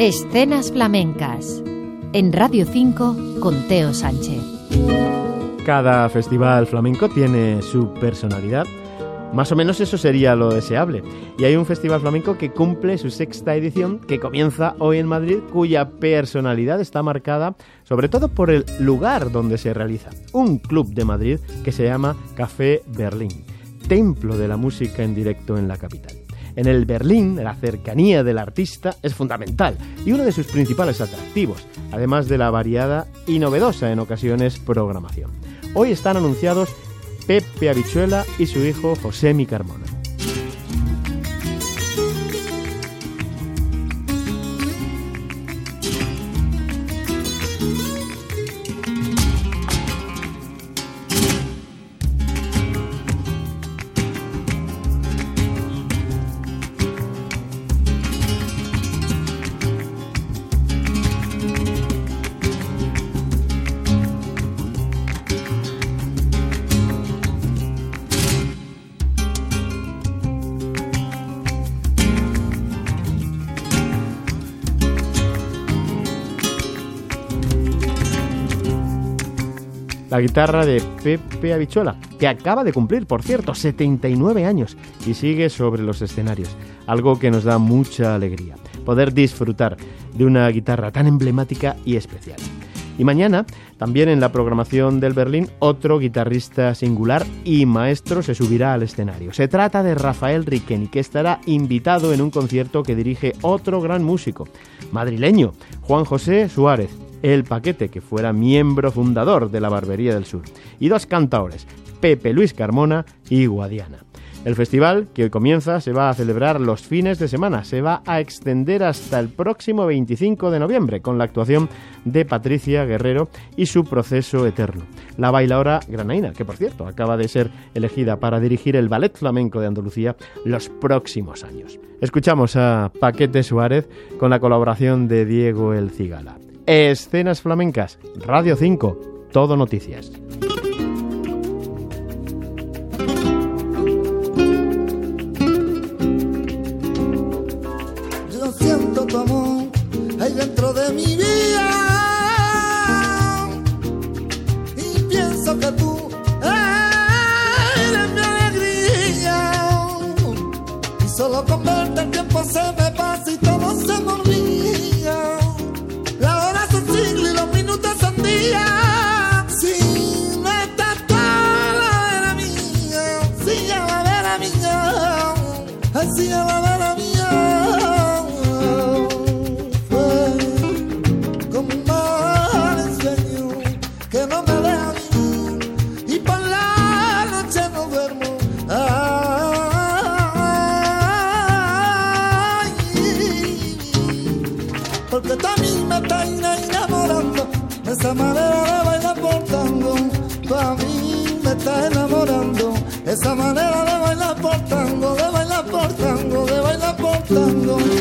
Escenas flamencas. En Radio 5 con Teo Sánchez. Cada festival flamenco tiene su personalidad. Más o menos eso sería lo deseable. Y hay un festival flamenco que cumple su sexta edición, que comienza hoy en Madrid, cuya personalidad está marcada sobre todo por el lugar donde se realiza. Un club de Madrid que se llama Café Berlín, templo de la música en directo en la capital. En el Berlín, la cercanía del artista es fundamental y uno de sus principales atractivos, además de la variada y novedosa en ocasiones programación. Hoy están anunciados Pepe Habichuela y su hijo José Mi Carmona. La guitarra de Pepe Habichuela, que acaba de cumplir, por cierto, 79 años y sigue sobre los escenarios, algo que nos da mucha alegría, poder disfrutar de una guitarra tan emblemática y especial. Y mañana, también en la programación del Berlín, otro guitarrista singular y maestro se subirá al escenario. Se trata de Rafael Riqueni, que estará invitado en un concierto que dirige otro gran músico, madrileño, Juan José Suárez, el Paquete, que fuera miembro fundador de la Barbería del Sur, y dos cantaores, Pepe Luis Carmona y Guadiana. El festival, que hoy comienza, se va a celebrar los fines de semana, se va a extender hasta el próximo 25 de noviembre con la actuación de Patricia Guerrero y su proceso eterno. La bailadora granaína, que por cierto acaba de ser elegida para dirigir el Ballet Flamenco de Andalucía los próximos años. Escuchamos a Paquete Suárez con la colaboración de Diego El Cigala. Escenas Flamencas, Radio 5, Todo Noticias. Yo siento tu amor ahí dentro de mi vida y pienso que tú eres mi alegría y solo con verte el tiempo se me pasa esa manera de bailar por tango. Mí me estás enamorando. Esa manera de bailar por tango